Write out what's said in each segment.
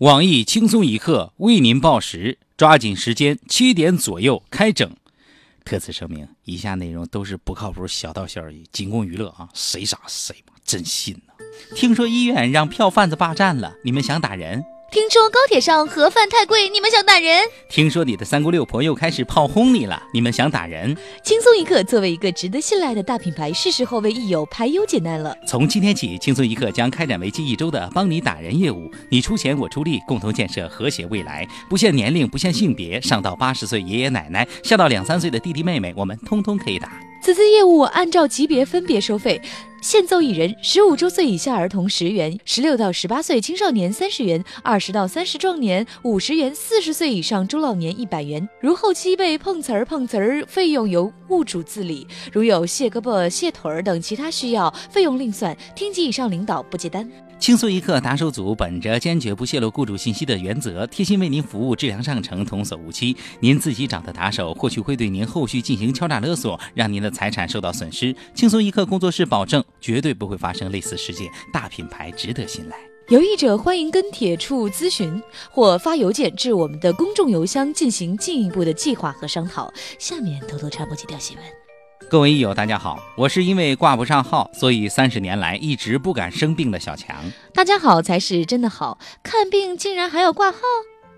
网易轻松一刻为您报时，抓紧时间，七点左右开整。特此声明，以下内容都是不靠谱小道消息，仅供娱乐啊！谁傻谁嘛，真信呢？听说医院让票贩子霸占了，你们想打人？听说高铁上盒饭太贵，你们想打人？听说你的三姑六婆又开始炮轰你了，你们想打人？轻松一刻，作为一个值得信赖的大品牌，是时候为益友排忧解难了。从今天起，轻松一刻将开展为期一周的帮你打人业务，你出钱，我出力，共同建设和谐未来。不限年龄，不限性别，上到八十岁爷爷奶奶，下到两三岁的弟弟妹妹，我们通通可以打。此次业务按照级别分别收费，限奏一人，十五周岁以下儿童十元，十六到十八岁青少年三十元，二十到三十壮年五十元，四十岁以上中老年一百元。如后期被碰瓷儿碰瓷儿，费用由物主自理；如有卸胳膊、卸腿儿等其他需要，费用另算。厅级以上领导不接单。轻松一刻打手组本着坚决不泄露雇主信息的原则，贴心为您服务，质量上乘，童叟无欺。您自己找的打手，或许会对您后续进行敲诈勒索，让您的财产受到损失。轻松一刻工作室保证，绝对不会发生类似事件。大品牌值得信赖。有意者欢迎跟帖处咨询，或发邮件至我们的公众邮箱进行进一步的计划和商讨。下面偷偷插播几条新闻。各位益友，大家好，我是因为挂不上号，所以三十年来一直不敢生病的小强。大家好才是真的好，看病竟然还要挂号，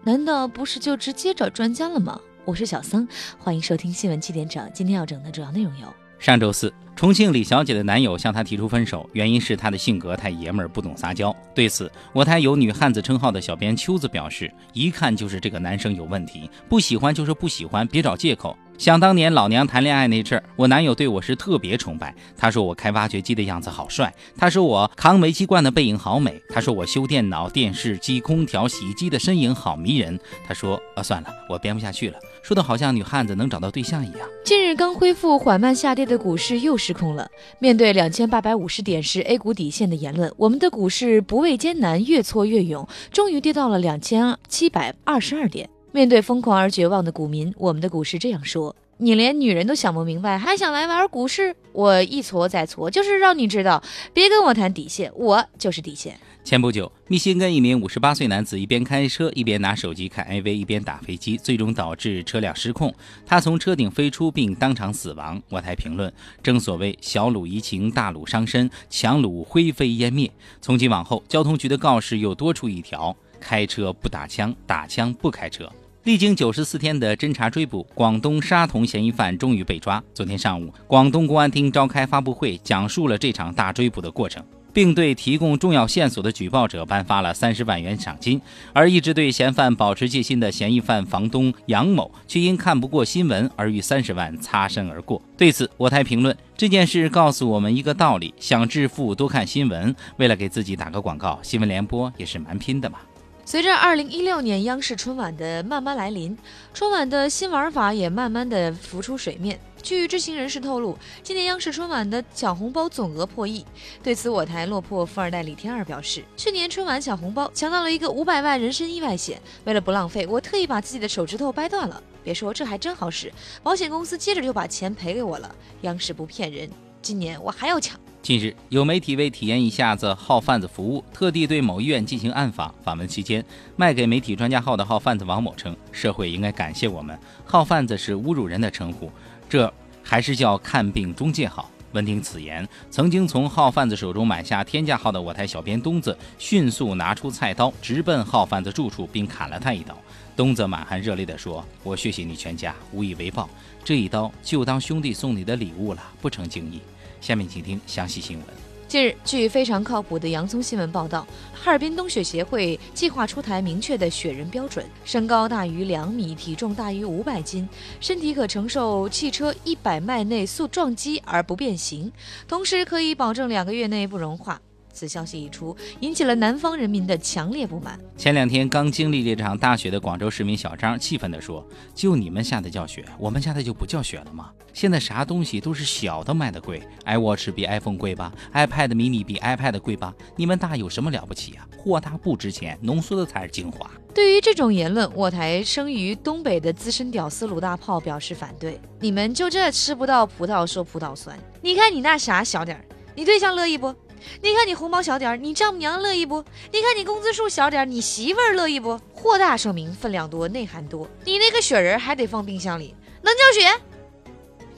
难道不是就直接找专家了吗？我是小桑，欢迎收听新闻七点整。今天要整的主要内容有：上周四，重庆李小姐的男友向她提出分手，原因是她的性格太爷们儿，不懂撒娇。对此，我台有女汉子称号的小编秋子表示，一看就是这个男生有问题，不喜欢就是不喜欢，别找借口。想当年老娘谈恋爱那阵儿，我男友对我是特别崇拜。他说我开挖掘机的样子好帅，他说我扛煤气罐的背影好美，他说我修电脑、电视机、空调、洗衣机的身影好迷人。他说啊，算了，我编不下去了，说的好像女汉子能找到对象一样。近日刚恢复缓慢下跌的股市又是失控了。面对两千八百五十点是 A 股底线的言论，我们的股市不畏艰难，越挫越勇，终于跌到了两千七百二十二点。面对疯狂而绝望的股民，我们的股市这样说：“你连女人都想不明白，还想来玩股市？我一挫再挫，就是让你知道，别跟我谈底线，我就是底线。”前不久，密歇根一名五十八岁男子一边开车一边拿手机看 AV，一边打飞机，最终导致车辆失控，他从车顶飞出并当场死亡。我台评论：正所谓小鲁怡情，大鲁伤身，强弩灰飞烟灭。从今往后，交通局的告示又多出一条：开车不打枪，打枪不开车。历经九十四天的侦查追捕，广东杀童嫌疑犯终于被抓。昨天上午，广东公安厅召开发布会，讲述了这场大追捕的过程，并对提供重要线索的举报者颁发了三十万元赏金。而一直对嫌犯保持戒心的嫌疑犯房东杨某，却因看不过新闻而与三十万擦身而过。对此，我台评论：这件事告诉我们一个道理，想致富多看新闻。为了给自己打个广告，新闻联播也是蛮拼的嘛。随着二零一六年央视春晚的慢慢来临，春晚的新玩法也慢慢的浮出水面。据知情人士透露，今年央视春晚的抢红包总额破亿。对此，我台落魄富二代李天二表示，去年春晚抢红包抢到了一个五百万人身意外险，为了不浪费，我特意把自己的手指头掰断了。别说，这还真好使，保险公司接着就把钱赔给我了。央视不骗人，今年我还要抢。近日，有媒体为体验一下子号贩子服务，特地对某医院进行暗访。访问期间，卖给媒体专家号的号贩子王某称：“社会应该感谢我们，号贩子是侮辱人的称呼，这还是叫看病中介好。”闻听此言，曾经从号贩子手中买下天价号的我台小编东子，迅速拿出菜刀，直奔号贩子住处，并砍了他一刀。东子满含热泪地说：“我血洗你全家，无以为报，这一刀就当兄弟送你的礼物了，不成敬意。”下面请听详细新闻。近日，据非常靠谱的洋葱新闻报道，哈尔滨冬雪协会计划出台明确的雪人标准：身高大于两米，体重大于五百斤，身体可承受汽车一百迈内速撞击而不变形，同时可以保证两个月内不融化。此消息一出，引起了南方人民的强烈不满。前两天刚经历这场大雪的广州市民小张气愤地说：“就你们下的叫雪，我们下的就不叫雪了吗？现在啥东西都是小的卖的贵，iWatch 比 iPhone 贵吧，iPad mini 比 iPad 贵吧？你们大有什么了不起啊？货大不值钱，浓缩的才是精华。”对于这种言论，我台生于东北的资深屌丝鲁大炮表示反对：“你们就这吃不到葡萄说葡萄酸？你看你那啥小点儿，你对象乐意不？”你看你红包小点儿，你丈母娘乐意不？你看你工资数小点儿，你媳妇儿乐意不？货大声明，分量多，内涵多。你那个雪人还得放冰箱里，能叫雪？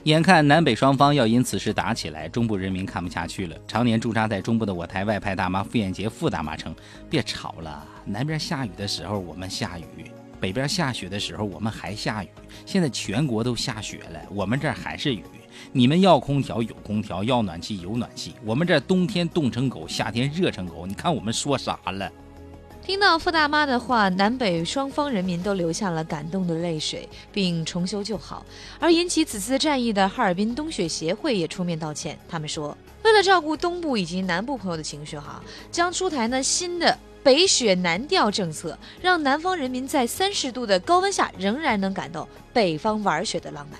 眼看南北双方要因此事打起来，中部人民看不下去了。常年驻扎在中部的我台外派大妈傅艳杰傅大妈称：“别吵了，南边下雨的时候我们下雨，北边下雪的时候我们还下雨。现在全国都下雪了，我们这儿还是雨。你们要空调有空调，要暖气有暖气，我们这冬天冻成狗，夏天热成狗。你看我们说啥了？”听到傅大妈的话，南北双方人民都流下了感动的泪水，并重修旧好。而引起此次战役的哈尔滨冬雪协会也出面道歉，他们说，为了照顾东部以及南部朋友的情绪，哈，将出台呢新的北雪南调政策，让南方人民在三十度的高温下仍然能感到北方玩雪的浪漫。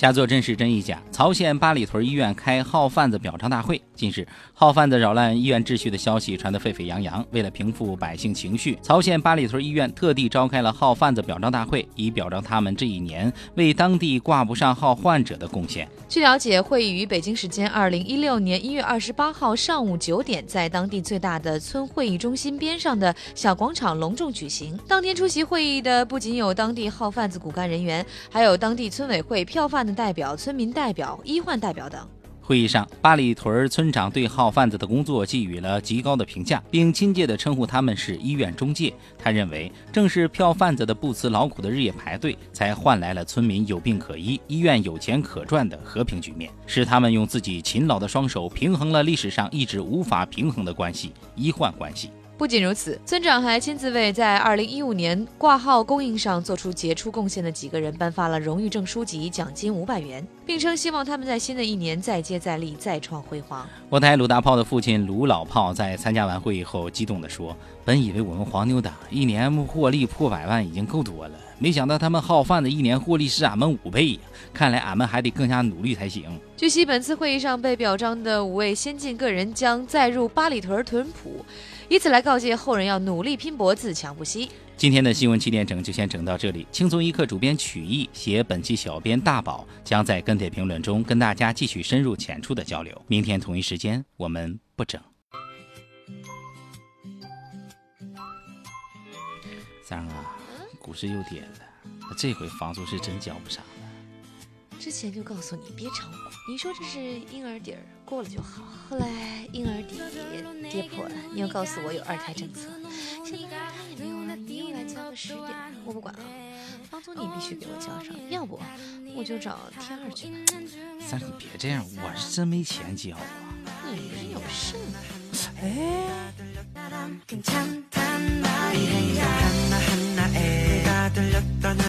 假作真是真亦假。曹县八里屯医院开号贩子表彰大会。近日，号贩子扰乱医院秩序的消息传得沸沸扬扬。为了平复百姓情绪，曹县八里屯医院特地召开了号贩子表彰大会，以表彰他们这一年为当地挂不上号患者的贡献。据了解，会议于北京时间二零一六年一月二十八号上午九点，在当地最大的村会议中心边上的小广场隆重举行。当天出席会议的不仅有当地号贩子骨干人员，还有当地村委会票贩。代表、村民代表、医患代表等。会议上，八里屯村长对号贩子的工作给予了极高的评价，并亲切地称呼他们是医院中介。他认为，正是票贩子的不辞劳苦的日夜排队，才换来了村民有病可医、医院有钱可赚的和平局面，是他们用自己勤劳的双手平衡了历史上一直无法平衡的关系——医患关系。不仅如此，村长还亲自为在2015年挂号供应上做出杰出贡献的几个人颁发了荣誉证书及奖金五百元，并称希望他们在新的一年再接再厉，再创辉煌。我台鲁大炮的父亲鲁老炮在参加完会议后激动地说：“本以为我们黄牛党一年获利破百万已经够多了，没想到他们号贩子一年获利是俺们五倍呀！看来俺们还得更加努力才行。”据悉，本次会议上被表彰的五位先进个人将载入八里屯屯谱。以此来告诫后人要努力拼搏，自强不息。今天的新闻七点整就先整到这里。轻松一刻主编曲艺写本期小编大宝将在跟帖评论中跟大家继续深入浅出的交流。明天同一时间我们不整。三啊，股市又跌了，这回房租是真交不上了。之前就告诉你别炒股。你说这是婴儿底儿过了就好，后来婴儿底跌破了，你又告诉我有二胎政策，现在二胎没有了，你又来交个十点，我不管了，房租你必须给我交上，要不我就找天二去。三，你别这样，我是真没钱交啊。你人有事吗？哎。